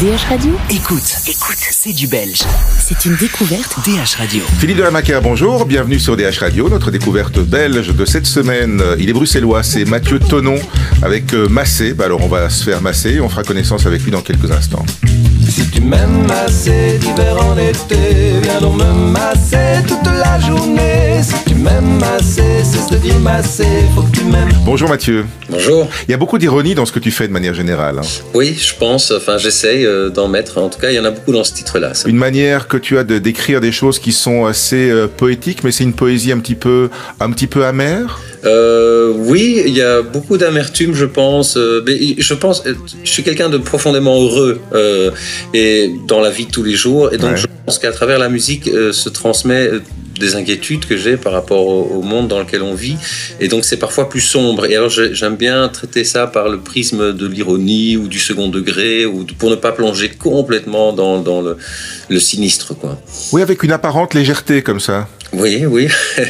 DH Radio Écoute, écoute, c'est du belge. C'est une découverte. DH Radio. Philippe de la Macaire, bonjour, bienvenue sur DH Radio, notre découverte belge de cette semaine. Il est bruxellois, c'est Mathieu Tonon avec euh, Massé. Bah alors on va se faire masser, on fera connaissance avec lui dans quelques instants. Si tu m'aimes assez d'hiver en été, viens donc me masser toute la journée. Faut que tu m'aimes. Bonjour Mathieu. Bonjour. Il y a beaucoup d'ironie dans ce que tu fais de manière générale. hein. Oui, je pense, enfin j'essaye euh, d'en mettre. En tout cas, il y en a beaucoup dans ce titre-là. Ça- Une manière que tu as de décrire des choses qui sont assez euh, poétiques, mais c'est une poésie un petit peu, un petit peu amère? Euh, oui, il y a beaucoup d'amertume, je pense. mais je pense, je suis quelqu'un de profondément heureux euh, et dans la vie de tous les jours, et donc Ouais. je pense qu'à travers la musique euh, se transmet des inquiétudes que j'ai par rapport au, au monde dans lequel on vit, et donc c'est parfois plus sombre. Et alors j'ai- j'aime bien traiter ça par le prisme de l'ironie ou du second degré, ou de- pour ne pas plonger complètement dans, dans le, le sinistre, quoi. Oui, avec une apparente légèreté comme ça. Oui, oui.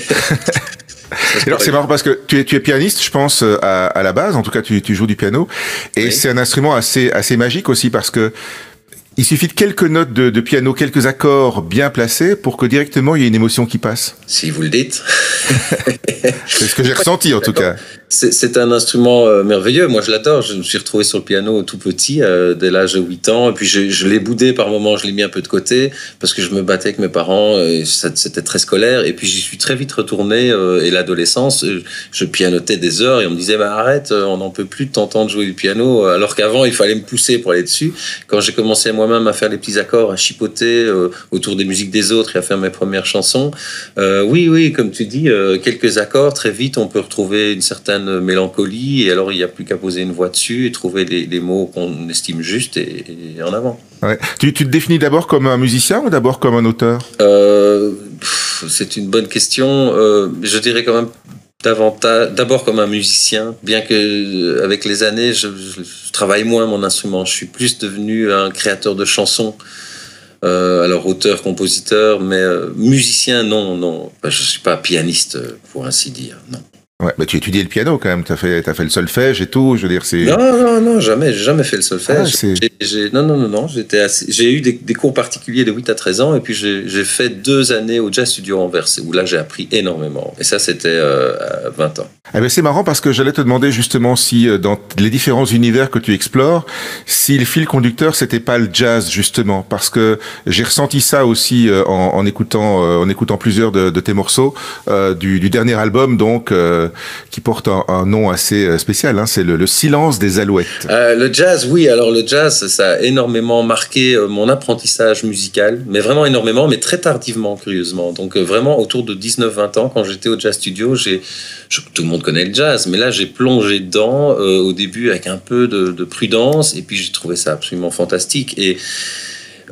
Alors c'est marrant parce que tu es, tu es pianiste, je pense, euh, à, à la base. En tout cas, tu, tu joues du piano. Et Oui. c'est un instrument assez, assez magique aussi parce que il suffit de quelques notes de, de piano, quelques accords bien placés pour que directement il y ait une émotion qui passe. si vous le dites. C'est ce que j'ai ressenti en tout cas. C'est un instrument euh, merveilleux. Moi, je l'adore. Je me suis retrouvé sur le piano tout petit, euh, dès l'âge de 8 ans. Et puis, je, je l'ai boudé par moments. Je l'ai mis un peu de côté parce que je me battais avec mes parents. C'était très scolaire. Et puis, j'y suis très vite retourné. euh, et l'adolescence, je pianotais des heures. Et on me disait, bah, arrête, on n'en peut plus de t'entendre jouer du piano. Alors qu'avant, il fallait me pousser pour aller dessus. Quand j'ai commencé moi-même à faire les petits accords, à chipoter autour des musiques des autres et à faire mes premières chansons, oui, oui, comme tu dis, quelques accords, très vite, on peut retrouver une certaine mélancolie, et alors il n'y a plus qu'à poser une voix dessus et trouver les, les mots qu'on estime justes et, et en avant. Ouais. Tu, tu te définis d'abord comme un musicien ou d'abord comme un auteur? Euh, C'est une bonne question. Euh, je dirais quand même davantage, d'abord comme un musicien, bien que euh, avec les années, je, travaille moins mon instrument. Je suis plus devenu un créateur de chansons. Euh, alors auteur, compositeur, mais euh, musicien, non, non. Je suis pas pianiste, pour ainsi dire. Non. Ouais, bah tu étudiais le piano quand même. T'as fait, t'as fait le solfège et tout. Je veux dire, c'est. Non, non, non, jamais, j'ai jamais fait le solfège. Ah, J'ai- j'ai- non, non, non, non, j'ai eu des, des cours particuliers de 8 à 13 ans et puis j'ai fait deux années au Jazz Studio Anvers où là j'ai appris énormément. Et ça, c'était euh, à 20 ans. Eh ben, c'est marrant parce que j'allais te demander justement si euh, dans les différents univers que tu explores, si le fil conducteur c'était pas le jazz justement, parce que j'ai ressenti ça aussi euh, en, en écoutant euh, en écoutant plusieurs de, de tes morceaux euh, du, du dernier album donc euh, qui porte un, nom assez euh, spécial, hein, c'est le, le silence des alouettes. Euh, le jazz, oui, alors le jazz, ça a énormément marqué euh, mon apprentissage musical, mais vraiment énormément, mais très tardivement, curieusement. Donc vraiment autour de 19-20 ans, quand j'étais au Jazz Studio, tout le monde connaît le jazz, mais là j'ai plongé dedans au début avec un peu de, de prudence, et puis j'ai trouvé ça absolument fantastique. Et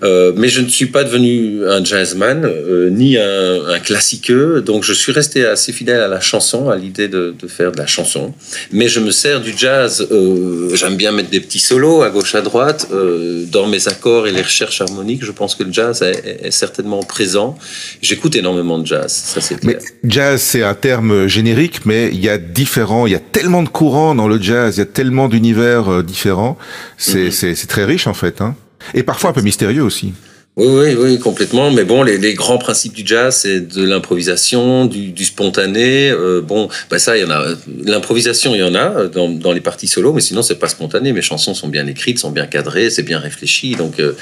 euh, mais je ne suis pas devenu un jazzman euh, ni un, un classiqueux, donc je suis resté assez fidèle à la chanson, à l'idée de, de faire de la chanson. Mais je me sers du jazz. euh, J'aime bien mettre des petits solos à gauche à droite euh, dans mes accords et les recherches harmoniques. Je pense que le jazz est, est- certainement présent. J'écoute énormément de jazz, ça c'est Mais clair. jazz, c'est un terme générique, mais il y a différents, il y a tellement de courants dans le jazz, il y a tellement d'univers euh, différents. C'est c'est- c'est très riche en fait, hein. Et parfois un peu mystérieux aussi. Oui, oui, oui, complètement. Mais bon, les, grands principes du jazz, c'est de l'improvisation, du, spontané. Euh, bon, bah ça, il y en a. L'improvisation, il y en a dans, dans les parties solo, mais sinon, c'est pas spontané. Mes chansons sont bien écrites, sont bien cadrées, c'est bien réfléchi. Donc, euh,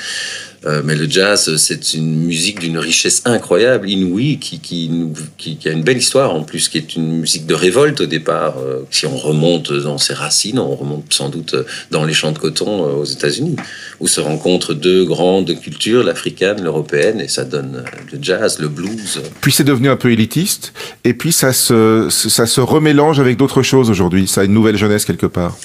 euh, mais le jazz, c'est une musique d'une richesse incroyable, inouïe, qui, qui, nous- qui, qui a une belle histoire en plus, qui est une musique de révolte au départ. Euh, si on remonte dans ses racines, on remonte sans doute dans les champs de coton euh, aux États-Unis, où se rencontrent deux grandes cultures, l'africaine, l'européenne, et ça donne le jazz, le blues. Puis c'est devenu un peu élitiste, et puis ça se, ça se remélange avec d'autres choses aujourd'hui. Ça a une nouvelle jeunesse quelque part.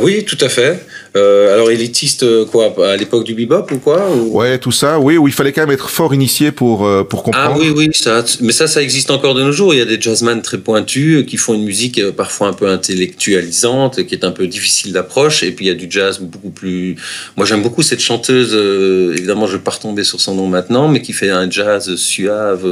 Oui, tout à fait. Euh, alors élitiste, euh, quoi, à l'époque du bebop ou quoi ou- Ouais, tout ça, oui, où il fallait quand même être fort initié pour, euh, pour Ah comprendre. oui, oui, ça, mais ça, ça existe encore de nos jours. Il y a des jazzmen très pointus qui font une musique parfois un peu intellectualisante, qui est un peu difficile d'approche. Et puis il y a du jazz beaucoup plus. Moi, j'aime beaucoup cette chanteuse. euh, évidemment, je vais pas retomber sur son nom maintenant, mais qui fait un jazz suave,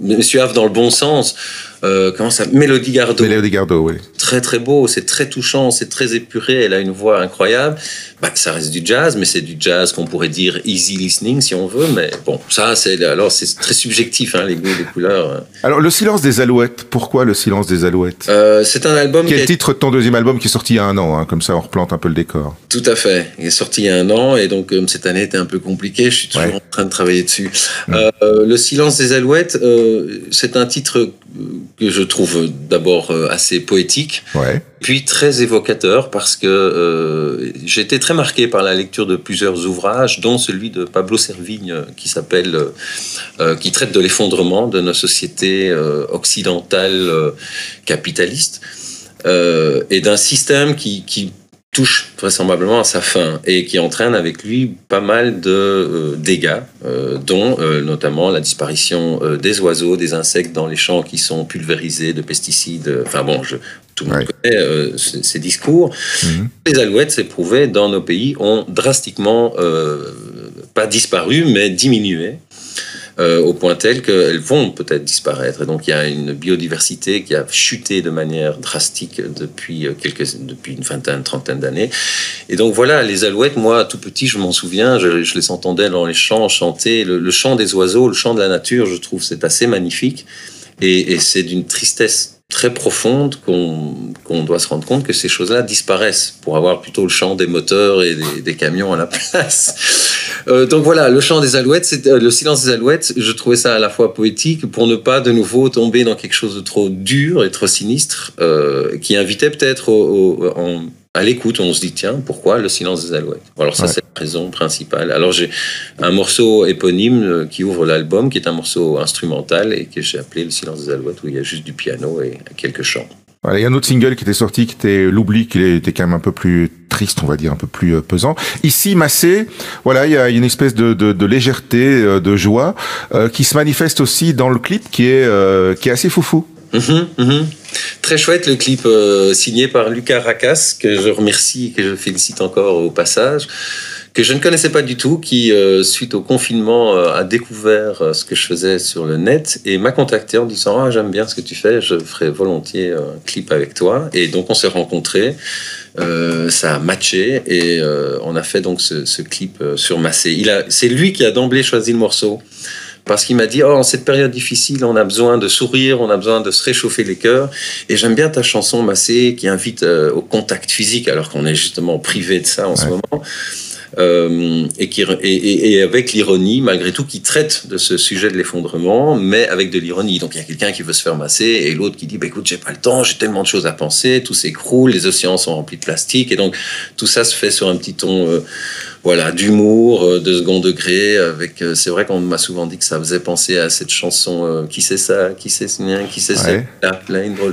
mais suave dans le bon sens. Euh, comment ça Mélodie Gardot. Mélodie Gardot, oui. Très très beau, c'est très touchant, c'est très épuré, elle a une voix incroyable. Bah, ça reste du jazz, mais c'est du jazz qu'on pourrait dire easy listening si on veut. Mais bon, ça c'est alors c'est très subjectif hein, les goûts, les couleurs. Alors le silence des alouettes, pourquoi le silence des alouettes? Euh, C'est un album. Quel titre de ton deuxième album qui est sorti il y a un an hein, Comme ça on replante un peu le décor. Tout à fait. Il est sorti il y a un an et donc cette année était un peu compliquée, je suis toujours en train de travailler dessus. Euh, le silence des alouettes, euh, c'est un titre que je trouve d'abord euh, assez poétique, ouais. puis très évocateur parce que euh, j'ai été très marqué par la lecture de plusieurs ouvrages, dont celui de Pablo Servigne qui s'appelle, euh, qui traite de l'effondrement de nos sociétés euh, occidentales euh, capitalistes et d'un système qui, qui touche vraisemblablement à sa fin et qui entraîne avec lui pas mal de euh, dégâts, euh, dont euh, notamment la disparition des oiseaux, des insectes dans les champs qui sont pulvérisés de pesticides. Enfin bon, je, tout le monde Ouais. connaît ces, ces discours. Mhm. Les alouettes, c'est prouvé, dans nos pays, ont drastiquement, pas disparu, mais diminué. Euh, au point tel qu'elles vont peut-être disparaître. Et donc il y a une biodiversité qui a chuté de manière drastique depuis, euh, quelques, depuis une vingtaine, trentaine d'années. Et donc voilà, les alouettes, moi, tout petit, je m'en souviens, je, les entendais dans les champs chanter. Le, chant des oiseaux, le chant de la nature, je trouve c'est assez magnifique. Et, c'est d'une tristesse très profonde qu'on doit se rendre compte que ces choses-là disparaissent pour avoir plutôt le chant des moteurs et des camions à la place. Euh, donc voilà, le chant des alouettes, euh, le silence des alouettes. Je trouvais ça à la fois poétique pour ne pas de nouveau tomber dans quelque chose de trop dur et trop sinistre, euh, qui invitait peut-être au, au- en- à l'écoute. On se dit tiens, pourquoi le silence des alouettes? Alors ça, Ouais. c'est la raison principale. Alors j'ai un morceau éponyme qui ouvre l'album, qui est un morceau instrumental et que j'ai appelé le silence des alouettes, où il y a juste du piano et quelques chants. Voilà, il y a un autre single qui était sorti, qui était L'oubli, qui était quand même un peu plus on va dire, un peu plus euh, pesant. Ici, Massé, voilà, il y a une espèce de, légèreté, euh, de joie, euh, qui se manifeste aussi dans le clip, qui est, qui est assez foufou. Mhm, mhm. Très chouette le clip signé par Lucas Racas, que je remercie et que je félicite encore au passage, que je ne connaissais pas du tout, qui, suite au confinement, a découvert ce que je faisais sur le net et m'a contacté en disant ah, J'aime bien ce que tu fais, je ferai volontiers un clip avec toi. Et donc on s'est rencontrés. Euh, ça a matché et euh, on a fait donc ce, ce clip euh, sur Massé. Il a, c'est lui qui a d'emblée choisi le morceau parce qu'il m'a dit oh en cette période difficile on a besoin de sourire on a besoin de se réchauffer les cœurs. Et j'aime bien ta chanson Massé qui invite euh, au contact physique alors qu'on est justement privé de ça en ce moment Euh, et, qui, et, avec l'ironie malgré tout qui traite de ce sujet de l'effondrement mais avec de l'ironie donc il y a quelqu'un qui veut se faire masser et l'autre qui dit bah, écoute j'ai pas le temps j'ai tellement de choses à penser tout s'écroule les océans sont remplis de plastique et donc tout ça se fait sur un petit ton euh, voilà, d'humour, euh, de second degré. Avec, c'est vrai qu'on m'a souvent dit que ça faisait penser à cette chanson euh, Qui c'est ça, qui c'est ce mien, qui c'est Ouais.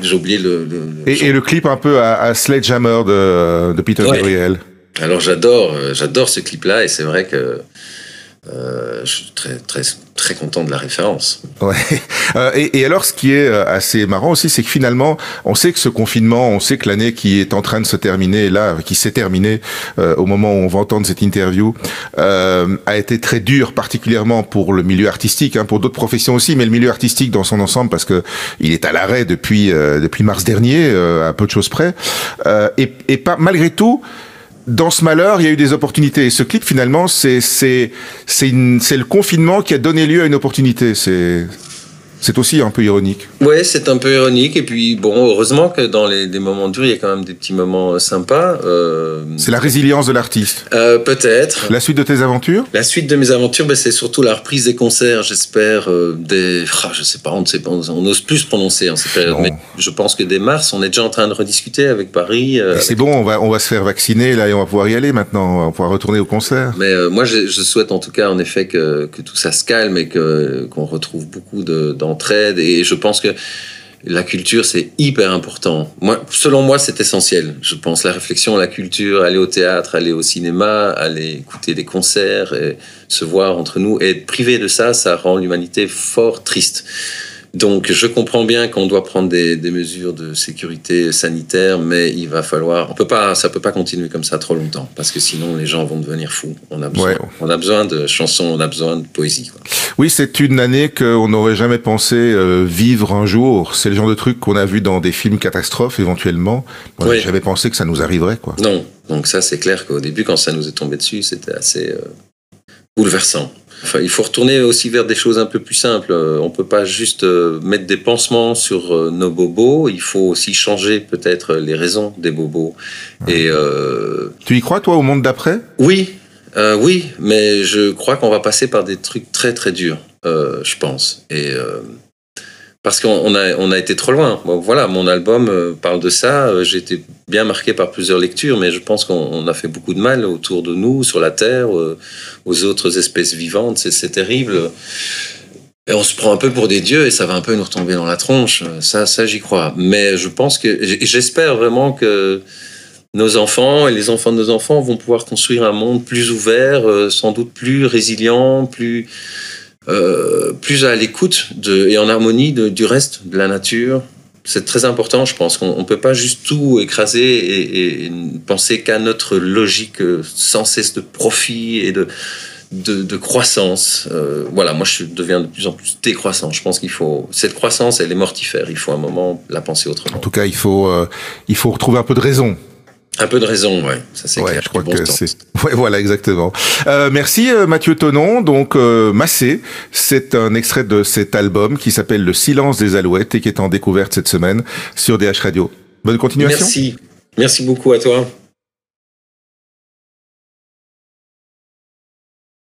J'ai oublié le. le- le Et, et le clip un peu à, à Sledgehammer de, de Peter Ouais. Gabriel. Alors j'adore, euh, j'adore ce clip-là et c'est vrai que euh, je suis très, très, très content de la référence. Ouais. Euh, et, et alors, ce qui est euh, assez marrant aussi, c'est que finalement, on sait que ce confinement, on sait que l'année qui est en train de se terminer, là, qui s'est terminée euh, au moment où on va entendre cette interview, euh, a été très dur, particulièrement pour le milieu artistique, hein, pour d'autres professions aussi, mais le milieu artistique dans son ensemble, parce que il est à l'arrêt depuis depuis mars dernier, à peu de choses près. Et, et pas malgré tout. Dans ce malheur, il y a eu des opportunités. Et ce clip, finalement, c'est le confinement qui a donné lieu à une opportunité. C'est aussi un peu ironique. Ouais, c'est un peu ironique et puis bon, heureusement que dans les des moments durs, il y a quand même des petits moments euh, sympas. Euh, C'est la résilience de l'artiste. euh, peut-être. La suite de tes aventures? La suite de mes aventures, ben, c'est surtout la reprise des concerts, j'espère, euh, des... Ah, je sais pas, on ne sait pas, on n'ose plus se prononcer en cette période, mais je pense que dès mars, on est déjà en train de rediscuter avec Paris. C'est bon, on va on va se faire vacciner là et on va pouvoir y aller maintenant. On va pouvoir retourner au concert. mais moi, je, je souhaite en tout cas, en effet, que, que tout ça se calme et qu'on retrouve beaucoup de- d'entraide. et je pense que la culture, c'est hyper important. Moi, selon moi, c'est essentiel. Je pense la réflexion, la culture, aller au théâtre, aller au cinéma, aller écouter des concerts, se voir entre nous. Et être privé de ça, ça rend l'humanité fort triste. Donc, je comprends bien qu'on doit prendre des, des, mesures de sécurité sanitaire, mais il va falloir. On peut pas, ça peut pas continuer comme ça trop longtemps, parce que sinon les gens vont devenir fous. On a besoin, ouais. on a besoin de chansons, on a besoin de poésie. Quoi. Oui, c'est une année qu'on n'aurait jamais pensé euh, vivre un jour. C'est le genre de truc qu'on a vu dans des films catastrophes éventuellement. On n'avait oui. jamais pensé que ça nous arriverait, quoi. Non, donc ça c'est clair qu'au début, quand ça nous est tombé dessus, c'était assez euh, bouleversant. Enfin, il faut retourner aussi vers des choses un peu plus simples. Euh, on peut pas juste euh, mettre des pansements sur euh, nos bobos. Il faut aussi changer peut-être les raisons des bobos. Ouais. Et tu y crois toi au monde d'après? Oui, euh, oui, mais je crois qu'on va passer par des trucs très très durs. Euh, je pense. Et parce qu'on a, on a été trop loin. Voilà, mon album euh, parle de ça. Euh, j'ai été bien marqué par plusieurs lectures, mais je pense qu'on a fait beaucoup de mal autour de nous, sur la Terre, euh, aux autres espèces vivantes. C'est terrible. Et on se prend un peu pour des dieux et ça va un peu nous retomber dans la tronche. Ça, ça j'y crois. Mais je pense que, j'espère vraiment que nos enfants et les enfants de nos enfants vont pouvoir construire un monde plus ouvert, sans doute plus résilient, plus euh, plus à l'écoute et en harmonie du reste de la nature. C'est très important, je pense qu'on ne peut pas juste tout écraser et, penser qu'à notre logique sans cesse de profit et de, croissance. Euh, voilà, moi je deviens de plus en plus décroissant. Je pense qu'il faut cette croissance, elle est mortifère. Il faut un moment la penser autrement. En tout cas, il faut euh, il faut retrouver un peu de raison un peu de raison, ouais. Ça c'est ouais, clair. Je crois que c'est. Ouais, voilà, exactement. Euh, merci euh, Mathieu Tonon. Donc euh, Massé, c'est un extrait de cet album qui s'appelle Le Silence des Alouettes et qui est en découverte cette semaine sur DH Radio. Bonne continuation. Merci. Merci beaucoup à toi.